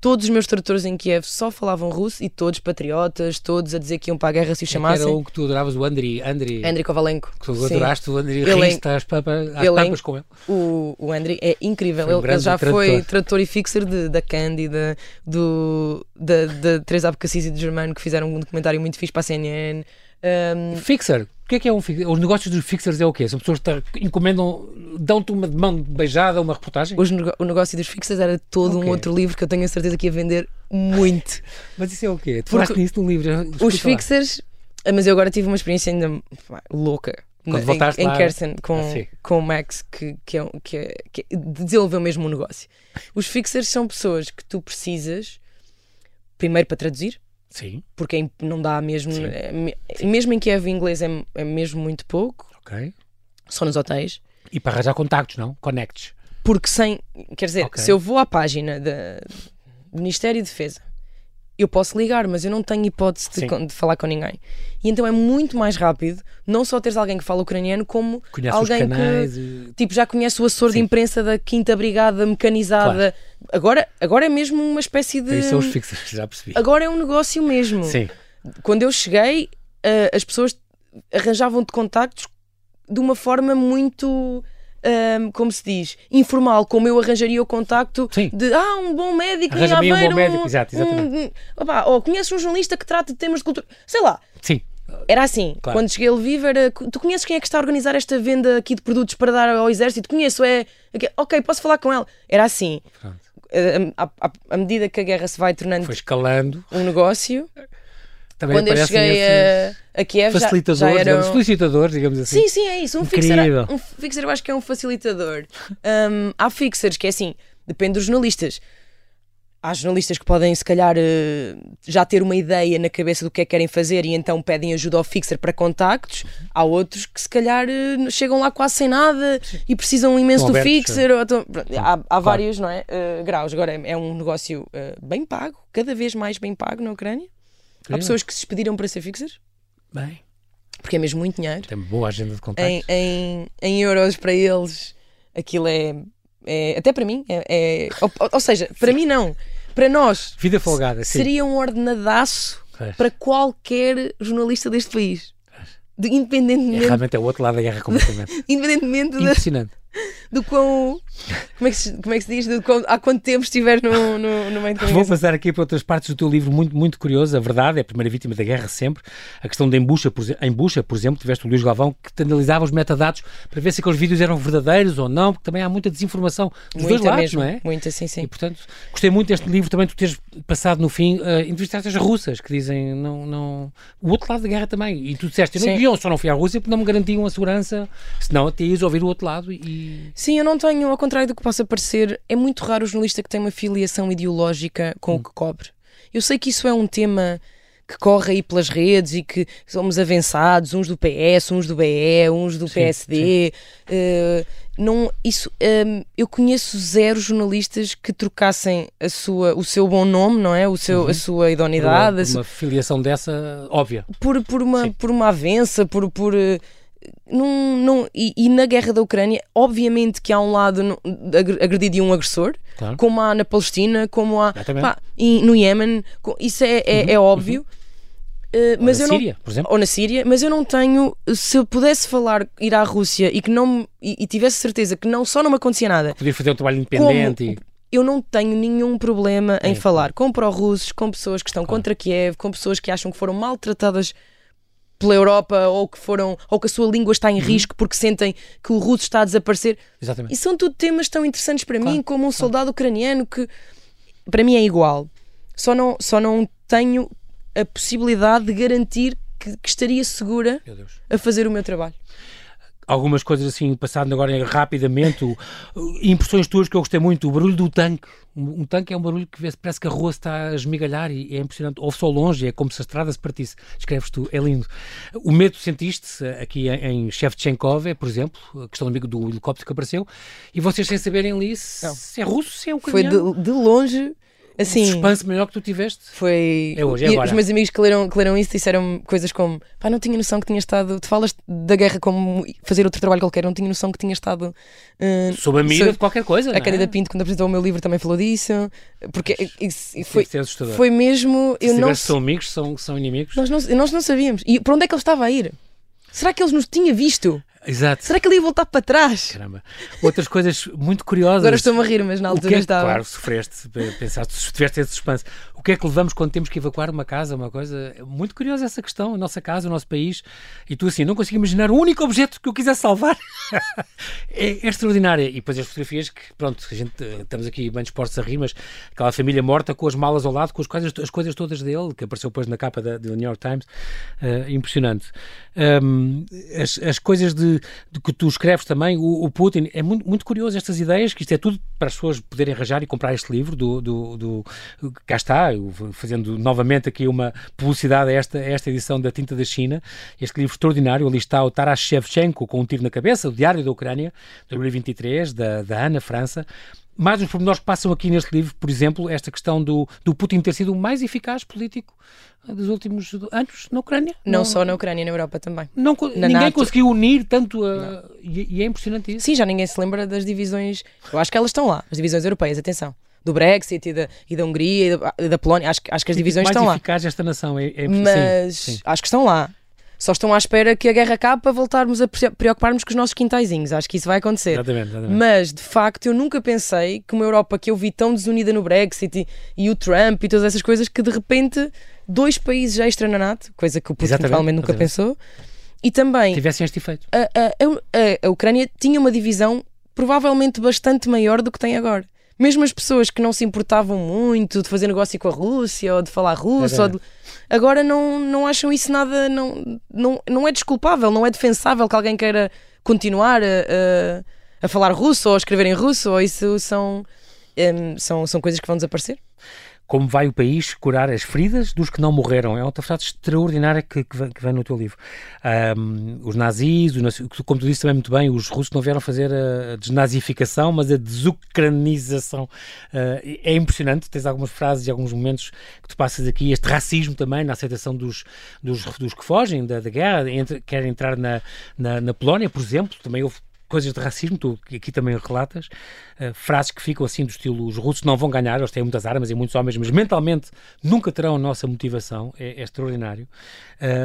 todos os meus tradutores em Kiev só falavam russo e todos patriotas, todos a dizer que iam para a guerra se o É que Era chamassem. um que tu adoravas, o Andri. Andri. Andrei Kovalenko. Que tu adoraste o Andri. Ele é- Riste às pampas, às ele é- com ele. O, o André é incrível. Um ele, ele já tradutor. foi tradutor e fixer de, da Cândida, do, da, da Teresa Abcacis e do Germano, que fizeram um documentário muito fixe para a CNN. Um, Fixer. O que é que é um fixer? Os negócios dos fixers é o quê? São pessoas que encomendam, dão-te uma de mão beijada, uma reportagem? os o negócio dos fixers era todo Ok. um outro livro que eu tenho a certeza que ia vender muito. [LAUGHS] Mas isso é o quê? Tu falaste nisso no livro. explica Os lá. fixers, ah, mas eu agora tive uma experiência ainda louca. Quando na- voltaste em, em lá- Kherson com, Ah, com o Max que, que, é, que, é, que é- desenvolveu mesmo um negócio. Os fixers são pessoas que tu precisas primeiro para traduzir, Sim, porque é não dá mesmo. É me- mesmo em Kiev, o inglês é, é mesmo muito pouco, ok. só nos hotéis. E para arranjar contactos, não? Connects. Porque sem. Quer dizer, Ok. se eu vou à página do Ministério de Defesa, eu posso ligar, mas eu não tenho hipótese de, de falar com ninguém. E então é muito mais rápido não só teres alguém que fala ucraniano, como Conhece alguém que e- tipo, já conhece o assessor de Sim. imprensa da Quinta Brigada Mecanizada. Agora, agora é mesmo uma espécie de. Isso são os fixers, [LAUGHS] já percebi. Agora é um negócio mesmo. Sim, Quando eu cheguei, eh, as pessoas arranjavam-te contactos de uma forma muito. Ahm, como se diz, informal, como eu arranjaria o contacto Sim. de ah, um bom médico em aí um bom Aveiro, médico, exato, exatamente. um- opá, ou conheces um jornalista que trata de temas de cultura, sei lá, sim. era assim, Claro. quando cheguei a Lviv era, tu conheces quem é que está a organizar esta venda aqui de produtos para dar ao exército? Conheço, é, ok, posso falar com ela, era assim, à medida que a guerra se vai tornando Foi escalando. um negócio, Também quando eu cheguei esses a, a Kiev já, facilitadores, já eram... digamos, digamos assim. Sim, sim, é isso. Um fixer, um fixer eu acho que é um facilitador. Um, há fixers que é assim, depende dos jornalistas. Há jornalistas que podem, se calhar, eh, já ter uma ideia na cabeça do que é que querem fazer e então pedem ajuda ao fixer para contactos. Há outros que, se calhar, eh, chegam lá quase sem nada e precisam imenso Estão do fixer. ou há há vários não é, eh, graus. Agora, é, um negócio eh, bem pago, cada vez mais bem pago na Ucrânia. Há pessoas que se despediram para ser fixers, Bem, porque é mesmo muito dinheiro tem boa agenda de contactos. em, em, em euros para eles, aquilo é. é- até para mim, é. é- ou, ou seja, para mim não. Para nós, Vida folgada, sim. seria um ordenadaço para qualquer jornalista deste país. De- É, independentemente realmente é o outro lado da guerra completamente. [LAUGHS] independentemente da- Impressionante. Do quão. Como é que se, como é que se diz? Do quão- há quanto tempo estiver no, no, meio de Vou passar aqui para outras partes do teu livro muito, muito curioso. A verdade é a primeira vítima da guerra sempre. A questão de Embucha, por, exe- em Bucha, por exemplo, tiveste o Luís Galvão que te analisava os metadados para ver se aqueles vídeos eram verdadeiros ou não, porque também há muita desinformação dos dois Muita lados, mesmo, não é? Muita, sim, sim. E portanto, gostei muito deste livro também, tu teres passado no fim, uh, entrevistaste as russas que dizem não, não. O outro lado da guerra também. E tu disseste, eu, não, eu só não fui à Rússia porque não me garantiam a segurança, senão até ias ouvir o outro lado e. Sim, eu não tenho, ao contrário do que possa parecer, é muito raro o jornalista que tem uma filiação ideológica com o que cobre. Eu sei que isso é um tema que corre aí pelas redes e que somos avançados, uns do PS, uns do BE, uns do Sim, PSD. eh, não, isso, eh, eu conheço zero jornalistas que trocassem a sua, o seu bom nome, não é? O seu, a sua idoneidade, Por sua- uma filiação dessa óbvia. por, por, uma, Sim. por uma avença, por. por eh, não, não, e, e na guerra da Ucrânia, obviamente que há um lado agredido e um agressor, Claro. como há na Palestina, como há pá, no Iémen, isso é, é, é óbvio. Eh, Ou mas na eu não, Síria, por exemplo. ou na Síria, mas eu não tenho. Se eu pudesse falar, ir à Rússia e que não e, e tivesse certeza que não só não me acontecia nada, Podias fazer um trabalho independente e. eu não tenho nenhum problema em É. falar com pró-russos, com pessoas que estão Claro. contra Kiev, com pessoas que acham que foram maltratadas pela Europa ou que foram ou que a sua língua está em Uhum. risco porque sentem que o russo está a desaparecer. Exatamente. E são tudo temas tão interessantes para Claro, mim como um soldado ucraniano que para mim é igual. Só não só não tenho a possibilidade de garantir que, que estaria segura a fazer o meu trabalho. Algumas coisas assim, passando agora rapidamente, o, impressões tuas que eu gostei muito, o barulho do tanque. Um, tanque é um barulho que parece que a rua está a esmigalhar e é impressionante. Ouve-se ao longe, é como se a estrada se partisse. Escreves tu, é lindo. O medo sentiste aqui em, Shevchenkov, por exemplo, a questão do, do helicóptero que apareceu, e vocês sem saberem ali se, se é russo, se é ucraniano. Foi de, de longe assim, o suspense maior que tu tiveste foi. É hoje, é agora. Os meus amigos que leram, que leram isso disseram coisas como: pá, não tinha noção que tinha estado. Tu falas da guerra como fazer outro trabalho qualquer, não tinha noção que tinha estado. Uh, sob a mira de qualquer coisa. A é? Pinto, quando apresentou o meu livro, também falou disso. Porque isso, isso foi, foi mesmo. Se eu não, são amigos, são, são inimigos. Nós não, nós não sabíamos. E para onde é que ele estava a ir? Será que eles nos tinha visto? Exato. Será que ele ia voltar para trás? Caramba. Outras coisas muito curiosas. Agora estou-me a rir, mas na altura é, estava. Claro, sofreste, pensaste, se tiveste esse suspense. O que é que levamos quando temos que evacuar uma casa, uma coisa? Muito curiosa essa questão, a nossa casa, o nosso país. E tu assim, não consigo imaginar o único objeto que eu quisesse salvar. [LAUGHS] é, é extraordinária. E depois as fotografias que, pronto, a gente, estamos aqui bem dispostos a rir, mas aquela família morta com as malas ao lado, com as coisas, as coisas todas dele, que apareceu depois na capa da, do New York Times. Uh, impressionante. Um, as, as coisas de, de que tu escreves também, o, o, Putin, é muito, muito curioso estas ideias, que isto é tudo para as pessoas poderem arranjar e comprar este livro do, do, do cá está, fazendo novamente aqui uma publicidade a esta, a esta edição da Tinta da China, este livro extraordinário, ali está o Taras Shevchenko com um tiro na cabeça, o Diário da Ucrânia, de 2023, da, da Ana França, mais uns pormenores que passam aqui neste livro, por exemplo, esta questão do, do Putin ter sido o mais eficaz político dos últimos anos na Ucrânia. Não, não só na Ucrânia, na Europa também. Não, ninguém NATO. conseguiu unir tanto a, e, e, é impressionante isso. Sim, já ninguém se lembra das divisões. Eu acho que elas estão lá, as divisões europeias, atenção. Do Brexit e da, e da Hungria e da, da Polónia, acho, acho que as divisões estão lá. mais eficaz esta nação, é, é Mas sim, sim. acho que estão lá. Só estão à espera que a guerra acabe para voltarmos a preocuparmos com os nossos quintaizinhos. Acho que isso vai acontecer. Exatamente, exatamente. Mas, de facto, eu nunca pensei que uma Europa que eu vi tão desunida no Brexit e, e o Trump e todas essas coisas, que de repente dois países extra na NATO, coisa que o Putin exatamente, provavelmente nunca pensou, e também. Tivessem este efeito. A, a, a, a Ucrânia tinha uma divisão provavelmente bastante maior do que tem agora mesmo as pessoas que não se importavam muito de fazer negócio com a Rússia ou de falar russo, é de... agora não, não acham isso nada, não, não, não é desculpável, não é defensável que alguém queira continuar a, a, a falar russo ou a escrever em russo, ou isso são, um, são, são coisas que vão desaparecer como vai o país curar as feridas dos que não morreram. É outra frase extraordinária que, que, vem, que vem no teu livro. Um, os nazis, os, como tu disse também muito bem, os russos não vieram fazer a desnazificação, mas a desucranização. Uh, é impressionante, tens algumas frases e alguns momentos que tu passas aqui, este racismo também na aceitação dos, dos, dos que fogem da, da guerra, entre, entrar na, na, na Polónia, por exemplo, também houve coisas de racismo, tu aqui também relatas, uh, frases que ficam assim do estilo os russos não vão ganhar, eles têm muitas armas e muitos homens, mas mentalmente nunca terão a nossa motivação, é, é extraordinário.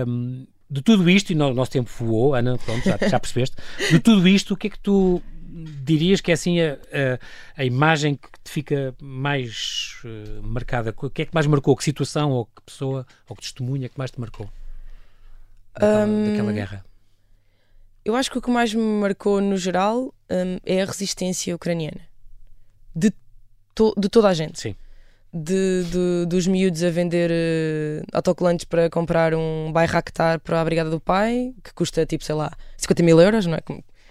Um, de tudo isto, e o nosso tempo voou, Ana, pronto, já, já percebeste, de tudo isto, o que é que tu dirias que é assim a, a, a imagem que te fica mais uh, marcada? O que é que mais marcou? Que situação ou que pessoa ou que testemunha que mais te marcou daquela, um, daquela guerra? Eu acho que o que mais me marcou no geral um, é a resistência ucraniana. De, to, de toda a gente. Sim. De, de, dos miúdos a vender uh, autocolantes para comprar um Bayraktar para a Brigada do Pai, que custa tipo, sei lá, 50 mil euros, não é?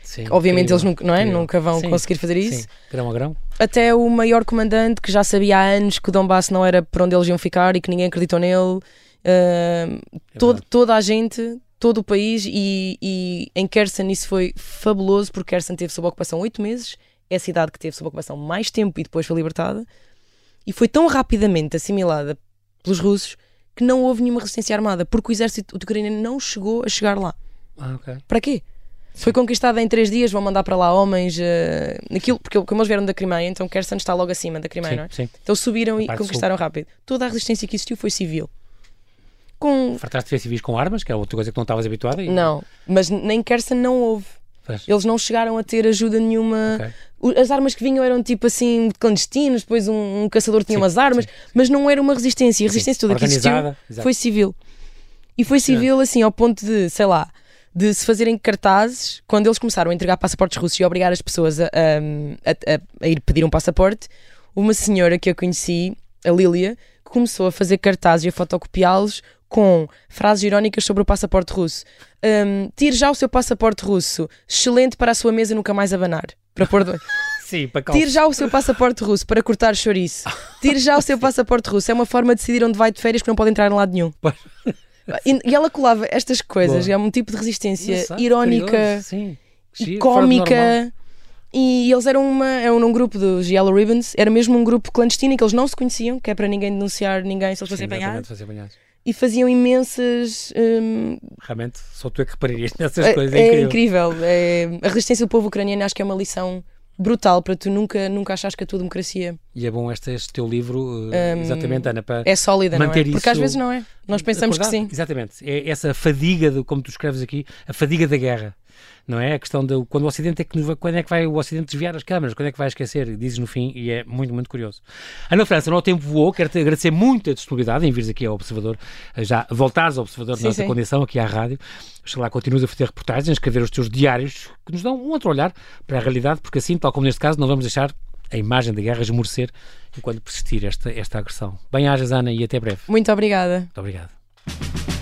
Sim, Obviamente eles nunca, não é? nunca vão sim, conseguir fazer isso. Sim, grão a grão. Até o maior comandante que já sabia há anos que o Donbass não era para onde eles iam ficar e que ninguém acreditou nele. Uh, é todo, toda a gente todo o país e, e em Kherson isso foi fabuloso porque Kherson teve sob ocupação oito meses, é a cidade que teve sob ocupação mais tempo e depois foi libertada e foi tão rapidamente assimilada pelos russos que não houve nenhuma resistência armada porque o exército ucraniano não chegou a chegar lá. Ah, okay. Para quê? Sim. Foi conquistada em três dias, vão mandar para lá homens, uh, naquilo, porque como eles vieram da Crimeia, então Kherson está logo acima da Crimeia, sim, não é? Sim. Então subiram e conquistaram rápido. Toda a resistência que existiu foi civil com. Fartaste de ver civis com armas, que é outra coisa que não estavas habituada? E... Não, mas nem Kersen não houve. Eles não chegaram a ter ajuda nenhuma. Okay. As armas que vinham eram tipo assim clandestinos, depois um, um caçador tinha sim, umas armas, sim. mas não era uma resistência. A resistência sim, toda que existiu foi civil. E foi civil assim ao ponto de, sei lá, de se fazerem cartazes, quando eles começaram a entregar passaportes russos e obrigar as pessoas a, a, a, a ir pedir um passaporte, uma senhora que eu conheci, a Lília, começou a fazer cartazes e a fotocopiá-los com frases irónicas sobre o passaporte russo. Um, tire já o seu passaporte russo, excelente para a sua mesa nunca mais abanar. Para pôr do... [LAUGHS] Sim, para Tire já o seu passaporte russo para cortar chouriço. Tire já o seu [LAUGHS] passaporte russo. É uma forma de decidir onde vai de férias que não pode entrar em lado nenhum. E, e ela colava estas coisas, Boa. é um tipo de resistência irónica sim. e cómica. E eles eram, uma, eram um grupo dos Yellow Ribbons, era mesmo um grupo clandestino em que eles não se conheciam, que é para ninguém denunciar ninguém se eles fossem apanhados. E faziam imensas. hum, Realmente, só tu é que repararias [LAUGHS] nessas é, coisas. é É, incrível. É- a resistência do povo ucraniano acho que é uma lição brutal para tu nunca, nunca achares que a tua democracia E é bom este, este teu livro, eh, Hum, exatamente, Ana, para é sólida, não é? Manter Porque às vezes não é. Nós pensamos que acordado. sim. Exatamente. É essa fadiga, de, como tu escreves aqui, a fadiga da guerra. Não é? A questão de quando o Ocidente é que nos vai- quando é que vai o Ocidente desviar as câmaras, quando é que vai esquecer, dizes no fim, e é muito, muito curioso. Ana França, no tempo voou, quero-te agradecer muito a disponibilidade em vires aqui ao Observador, já voltares ao Observador Sim, na nossa sim. condição, aqui à rádio. Oxalá continuas a fazer reportagens, a escrever os teus diários, que nos dão um outro olhar para a realidade, porque assim, tal como neste caso, não vamos deixar a imagem da guerra esmorecer enquanto persistir esta, esta agressão. Bem-ajas, Ana, e até breve. Muito obrigada. Muito obrigado.